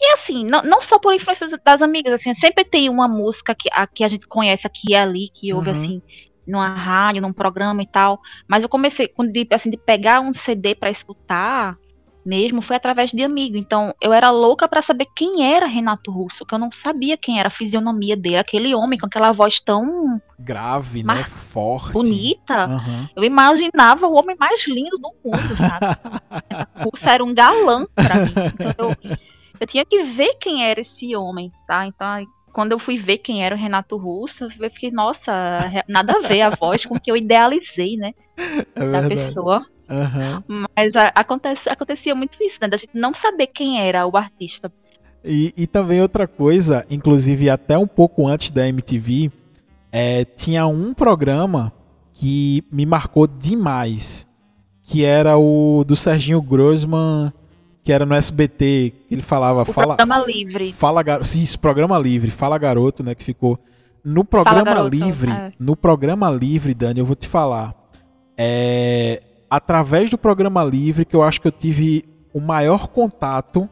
E assim, não, não só por influência das amigas, assim, sempre tem uma música que a, que a gente conhece aqui e ali, que ouve uhum. assim, numa rádio, num programa e tal. Mas eu comecei, de, assim, de pegar um CD para escutar mesmo, foi através de amigo. Então, eu era louca para saber quem era Renato Russo, que eu não sabia quem era a fisionomia dele, aquele homem com aquela voz tão grave, né, forte, bonita. Uhum. Eu imaginava o homem mais lindo do mundo, sabe? <laughs> Russo era um galã para mim. Então, eu, eu tinha que ver quem era esse homem, tá? Então, quando eu fui ver quem era o Renato Russo, eu fiquei, nossa, nada a ver a voz com que eu idealizei, né? É da pessoa. Uhum. Mas a, acontece, acontecia muito isso, né? Da gente não saber quem era o artista. E, e também outra coisa, inclusive até um pouco antes da MTV, é, tinha um programa que me marcou demais, que era o do Serginho Grossman que era no SBT, que ele falava. O fala, programa livre. Fala garoto. Isso, programa livre. Fala garoto, né? Que ficou. No programa livre. É. No programa livre, Dani, eu vou te falar. É. Através do programa livre que eu acho que eu tive o maior contato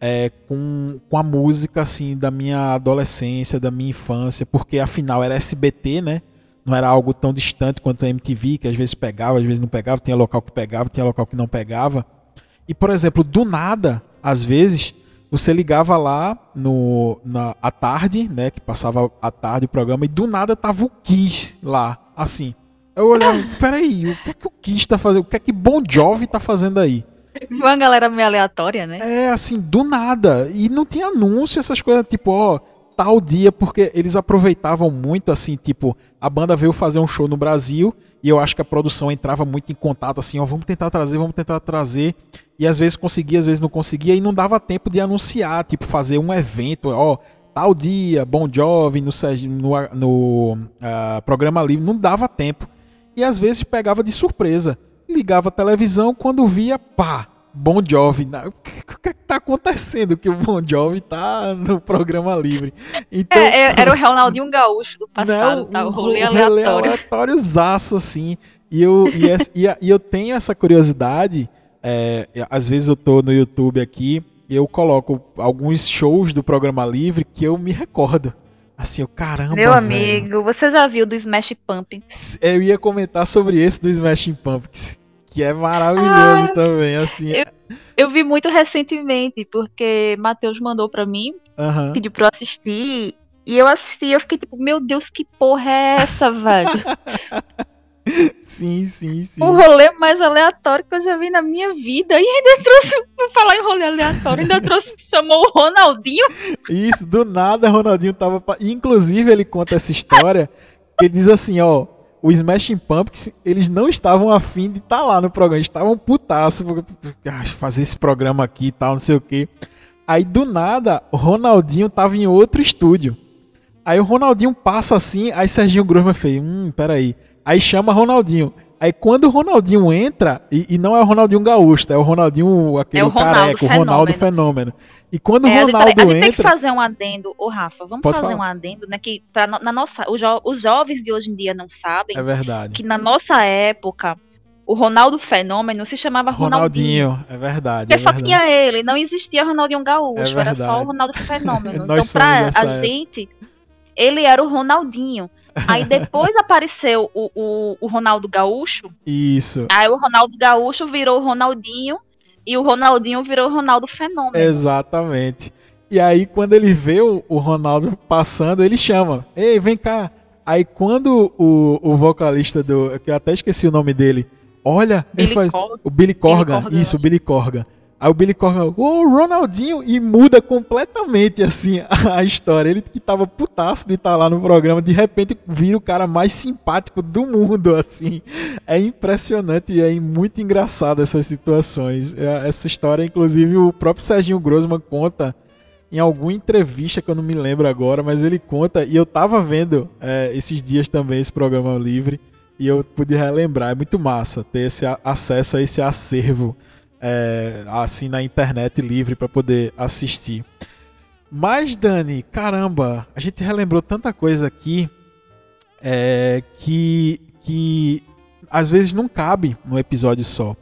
é, com, com a música assim da minha adolescência, da minha infância, porque afinal era SBT, né? Não era algo tão distante quanto a MTV, que às vezes pegava, às vezes não pegava, tinha local que pegava, tinha local que não pegava. E, por exemplo, do nada, às vezes, você ligava lá no, na, à tarde, né? Que passava à tarde o programa, e do nada tava o Kiss lá, assim. Eu olhava, peraí, o que é que o Kiss tá fazendo? O que é que Bon Jovi tá fazendo aí? Uma galera meio aleatória, né? É, assim, do nada. E não tinha anúncio, essas coisas, tipo, ó, tal dia, porque eles aproveitavam muito, assim, tipo, a banda veio fazer um show no Brasil e eu acho que a produção entrava muito em contato, assim, ó, vamos tentar trazer, vamos tentar trazer. E às vezes conseguia, às vezes não conseguia, e não dava tempo de anunciar, tipo, fazer um evento, ó, tal dia, Bon Jovi, no, no, no uh, programa livre, não dava tempo. E às vezes pegava de surpresa. Ligava a televisão, quando via, pá, Bon Jovi. O que é está acontecendo que o Bon Jovi tá no programa livre? Então, é, é era o Ronaldinho Gaúcho do passado, não, tá? O rolê aleatório. aleatório assim. E eu, e, e, e eu tenho essa curiosidade, é, às vezes eu tô no YouTube aqui, eu coloco alguns shows do programa livre que eu me recordo. Assim, o caramba. Meu amigo, velho. você já viu do Smash Pumpkins? Eu ia comentar sobre esse do Smash Pumpkins que é maravilhoso ah, também, assim. Eu, eu, vi muito recentemente, porque Matheus mandou para mim, uhum. pediu pra eu assistir, e eu assisti, eu fiquei tipo, meu Deus, que porra é essa, velho? <laughs> Sim, sim, sim. O rolê mais aleatório que eu já vi na minha vida. E ainda trouxe, vou falar em rolê aleatório, ainda trouxe, <laughs> chamou o Ronaldinho. Isso, do nada, Ronaldinho tava. Inclusive, ele conta essa história. ele diz assim: ó, o Smashing Pumpkins, eles não estavam afim de estar tá lá no programa, eles estavam putaço, fazer esse programa aqui e tal, não sei o que. Aí do nada, o Ronaldinho tava em outro estúdio. Aí o Ronaldinho passa assim, aí Serginho Grosma fez, hum, peraí. Aí chama Ronaldinho. Aí quando o Ronaldinho entra, e, e, não é o Ronaldinho gaúcho, é o Ronaldinho, aquele é o careca, o Ronaldo Fenômeno. E quando é, o Ronaldo a gente, a gente entra... tem que fazer um adendo, ô Rafa, vamos fazer falar. um adendo, né, que pra, na nossa, os, jo, os jovens de hoje em dia não sabem é verdade. que na nossa época, o Ronaldo Fenômeno se chamava Ronaldinho. Ronaldinho, é verdade. Porque é só tinha ele, não existia Ronaldinho Gaúcho, é era só o Ronaldo Fenômeno. <laughs> então, pra a gente, ele era o Ronaldinho. Aí depois apareceu o, o, o, Ronaldo Gaúcho. Isso. Aí o Ronaldo Gaúcho virou o Ronaldinho e o Ronaldinho virou o Ronaldo Fenômeno. Exatamente. E aí quando ele vê o, o Ronaldo passando, ele chama: Ei, vem cá. Aí quando o, o vocalista do. que eu até esqueci o nome dele. Olha, Billy ele faz. O Billy Corgan. Billy Corgan isso, o Billy Corgan. Aí o Billy Corgan, oh, Ronaldinho, e muda completamente, assim, <laughs> a história. Ele que tava putaço de estar tá lá no programa, de repente vira o cara mais simpático do mundo, <laughs> assim. É impressionante e é muito engraçado essas situações. É, essa história, inclusive, o próprio Serginho Grossman conta em alguma entrevista que eu não me lembro agora, mas ele conta, e eu tava vendo é, esses dias também esse programa livre, e eu pude relembrar. É muito massa ter esse acesso a esse acervo é, assim na internet livre para poder assistir. Mas, Dani, caramba, a gente relembrou tanta coisa aqui é, que, que às vezes não cabe num episódio só.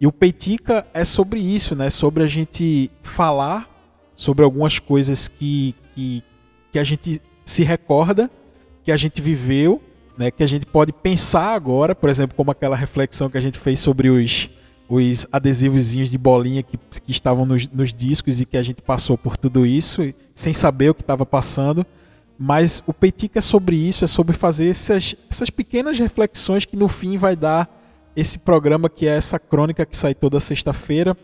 E o Peitica é sobre isso, né? Sobre a gente falar sobre algumas coisas que, que, que a gente se recorda, que a gente viveu, né? Que a gente pode pensar agora, por exemplo, como aquela reflexão que a gente fez sobre os os adesivozinhos de bolinha que, que estavam nos, nos, discos e que a gente passou por tudo isso sem saber o que estava passando. Mas o Peitica é sobre isso, é sobre fazer essas, essas pequenas reflexões que no fim vai dar esse programa que é essa crônica que sai toda sexta-feira.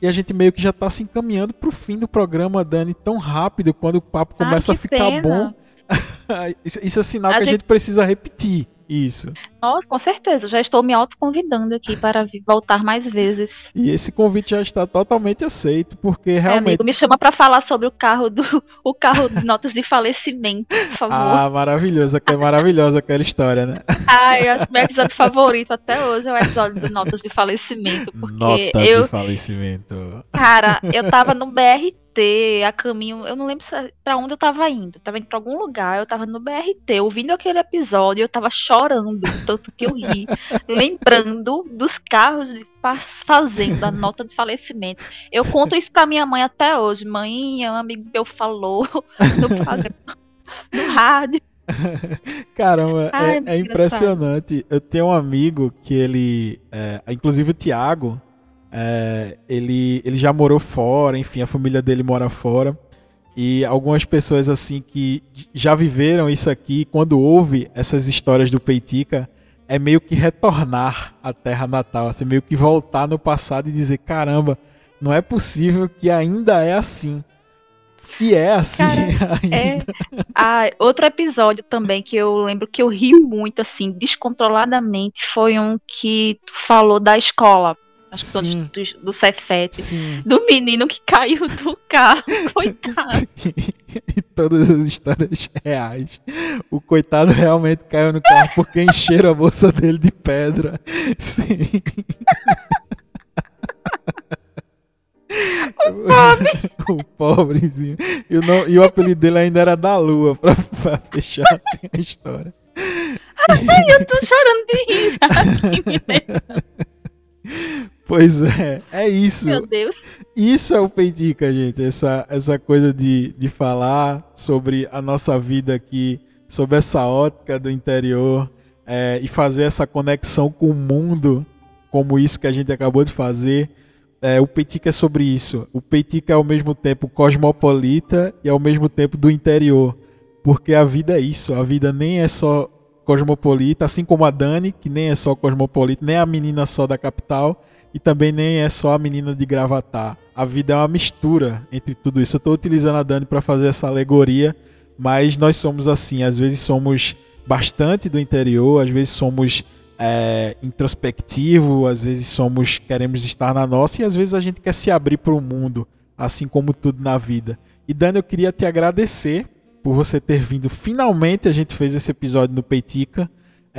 E a gente meio que já está se encaminhando para o fim do programa, Dani, tão rápido, quando o papo começa a ficar pena. bom. <laughs> isso é sinal a que gente... a gente precisa repetir. Isso. Oh, com certeza, já estou me autoconvidando aqui para voltar mais vezes. E esse convite já está totalmente aceito, porque realmente. É, amigo, me chama para falar sobre o carro do o carro de notas de falecimento, por <laughs> favor. Ah, maravilhoso, é maravilhosa aquela história, né? Ai, é meu episódio favorito até hoje é o episódio do notas de falecimento, porque notas eu de falecimento. Cara, eu tava no BRT a caminho, eu não lembro para onde eu tava indo. Tava indo pra algum lugar, eu tava no BRT, ouvindo aquele episódio, eu tava chorando, tanto que eu ri, lembrando dos carros de fazendo a nota de falecimento. Eu conto isso pra minha mãe até hoje. Mãe, um amigo meu falou <laughs> no programa, no rádio. Caramba, Ai, é, é impressionante. Eu tenho um amigo que ele, é, inclusive o Tiago, é, ele, ele já morou fora, enfim, a família dele mora fora. E algumas pessoas assim que já viveram isso aqui, quando ouve essas histórias do Peitica, é meio que retornar à terra natal, assim, meio que voltar no passado e dizer, caramba, não é possível que ainda é assim. E é assim. Cara, <laughs> é... ah, outro episódio também que eu lembro que eu ri muito, assim, descontroladamente, foi um que tu falou da escola Acho que do, do Cefete. Sim. Do menino que caiu do carro. <laughs> Coitado. e todas as histórias reais. O coitado realmente caiu no carro porque encheram a bolsa dele de pedra. Sim. <laughs> O pobre. o pobrezinho. E o, e o apelido dele ainda era da Lua, pra, pra fechar assim, a história. Ai, eu tô chorando de rir. Aqui, <laughs> Pois é, é isso. Meu Deus. Isso é o Peitica, gente. Essa, essa coisa de, de falar sobre a nossa vida aqui, sobre essa ótica do interior é, e fazer essa conexão com o mundo, como isso que a gente acabou de fazer. É, o Peitica é sobre isso. O Peitica é ao mesmo tempo cosmopolita e ao mesmo tempo do interior. Porque a vida é isso. A vida nem é só cosmopolita, assim como a Dani, que nem é só cosmopolita, nem a menina só da capital e também nem é só a menina de gravatar. A vida é uma mistura entre tudo isso. Eu estou utilizando a Dani para fazer essa alegoria, mas nós somos assim. Às vezes somos bastante do interior, às vezes somos é, introspectivo, às vezes somos queremos estar na nossa e às vezes a gente quer se abrir para o mundo, assim como tudo na vida. E Dani, eu queria te agradecer por você ter vindo. Finalmente a gente fez esse episódio no Peitica.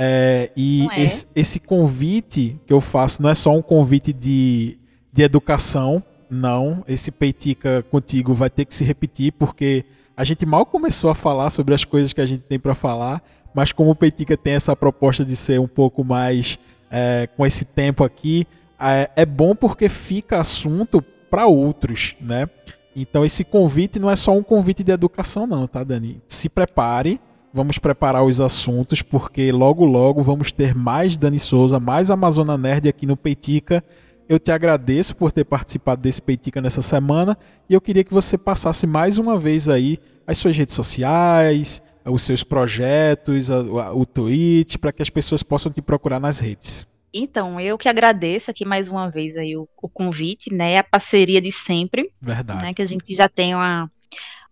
É, e é? esse, esse, convite que eu faço não é só um convite de, de educação, não. Esse Peitica contigo vai ter que se repetir, porque a gente mal começou a falar sobre as coisas que a gente tem para falar, mas como o Peitica tem essa proposta de ser um pouco mais é, com esse tempo aqui, é, é bom porque fica assunto para outros, né? Então esse convite não é só um convite de educação, não, tá, Dani? Se prepare vamos preparar os assuntos, porque logo logo vamos ter mais Dani Souza, mais Amazona Nerd aqui no Peitica. Eu te agradeço por ter participado desse Peitica nessa semana e eu queria que você passasse mais uma vez aí as suas redes sociais, os seus projetos, o tweet, para que as pessoas possam te procurar nas redes. Então, eu que agradeço aqui mais uma vez aí o, o convite, né? A parceria de sempre. Verdade. Né, que a gente já tem uma,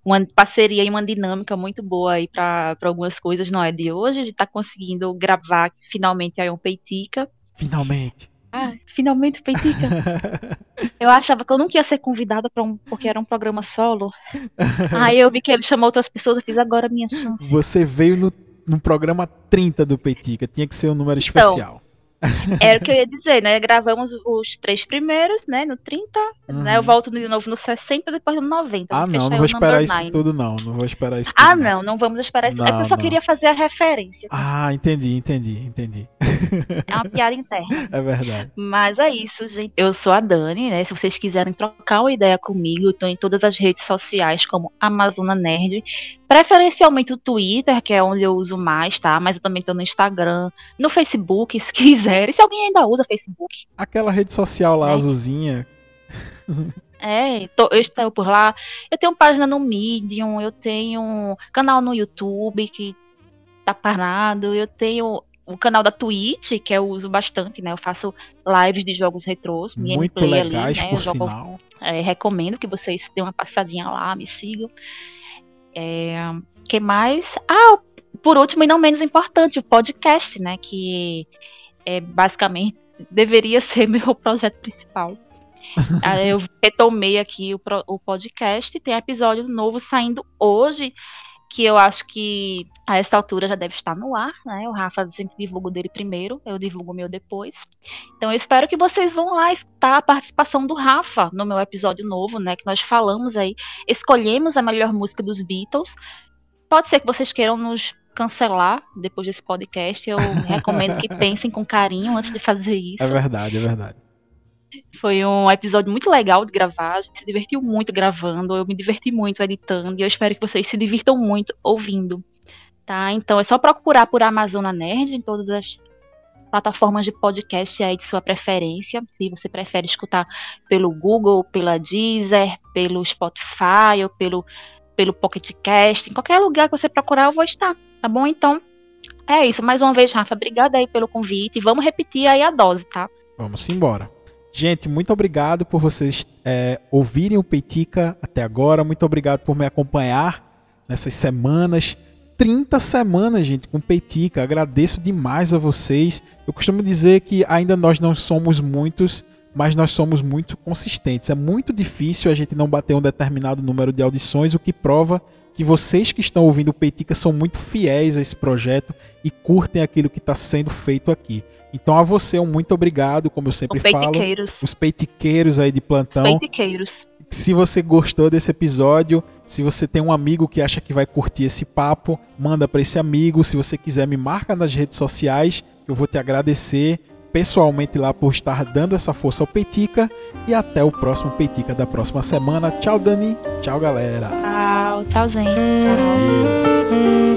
uma parceria e uma dinâmica muito boa aí para algumas coisas, não é de hoje, a gente está conseguindo gravar finalmente aí um Peitica. Finalmente. Ah, finalmente Peitica. <laughs> eu achava que eu nunca ia ser convidada para um, porque era um programa solo. Aí eu vi que ele chamou outras pessoas, eu fiz agora a minha chance. Você veio no, no programa 30 do Peitica, tinha que ser um número então, especial. Era o que eu ia dizer, né? Gravamos os três primeiros, né? No 30, uhum. né? Eu volto de novo no 60, depois no 90. Ah, não, não vou esperar isso nine. tudo, não. Não vou esperar isso Ah, tudo, não, não vamos esperar isso. Não, é que eu só não. queria fazer a referência. Ah, entendi, entendi, entendi. É uma piada interna. <laughs> É verdade. Mas é isso, gente. Eu sou a Dani, né? Se vocês quiserem trocar uma ideia comigo, estou em todas as redes sociais, como Amazona Nerd. Preferencialmente o Twitter, que é onde eu uso mais, tá? Mas eu também estou no Instagram, no Facebook, <laughs> se quiser. E se alguém ainda usa Facebook. Aquela rede social lá, é. azulzinha. É, tô, eu estou por lá. Eu tenho página no Medium, eu tenho canal no YouTube que tá parado, eu tenho o canal da Twitch, que eu uso bastante, né? Eu faço lives de jogos retrôs, muito legais, ali, né? por jogo, sinal. É, recomendo que vocês dêem uma passadinha lá, me sigam. É, que mais? Ah, por último e não menos importante, o podcast, né? Que é basicamente deveria ser <laughs> meu projeto principal. Ah, eu retomei aqui o, o podcast, tem episódio novo saindo hoje, que eu acho que a essa altura já deve estar no ar, né? O Rafa sempre divulga o dele primeiro, eu divulgo o meu depois. Então eu espero que vocês vão lá estar a participação do Rafa no meu episódio novo, né? Que nós falamos aí, escolhemos a melhor música dos Beatles. Pode ser que vocês queiram nos cancelar depois desse podcast. Eu <laughs> recomendo que pensem com carinho antes de fazer isso. É verdade, é verdade. Foi um episódio muito legal de gravar. A gente se divertiu muito gravando. Eu me diverti muito editando. E eu espero que vocês se divirtam muito ouvindo. Tá? Então é só procurar por Amazona Nerd em todas as plataformas de podcast aí de sua preferência. Se você prefere escutar pelo Google, pela Deezer, pelo Spotify ou pelo, pelo Pocket Cast, em qualquer lugar que você procurar, eu vou estar. Tá bom? Então é isso. Mais uma vez, Rafa, obrigada aí pelo convite. Vamos repetir aí a dose, tá? Vamos embora. Gente, muito obrigado por vocês é, ouvirem o Peitica até agora. Muito obrigado por me acompanhar nessas semanas. 30 semanas, gente, com Peitica. Agradeço demais a vocês. Eu costumo dizer que ainda nós não somos muitos, mas nós somos muito consistentes. É muito difícil a gente não bater um determinado número de audições, o que prova que vocês que estão ouvindo o Peitica são muito fiéis a esse projeto e curtem aquilo que está sendo feito aqui. Então a você um muito obrigado, como eu sempre falo. Os peitiqueiros aí de plantão. Os peitiqueiros. Se você gostou desse episódio, se você tem um amigo que acha que vai curtir esse papo, manda para esse amigo. Se você quiser, me marca nas redes sociais, eu vou te agradecer pessoalmente lá por estar dando essa força ao Peitica. E até o próximo Peitica da próxima semana. Tchau, Dani. Tchau, galera. Tchau, tchau, gente. Tchau.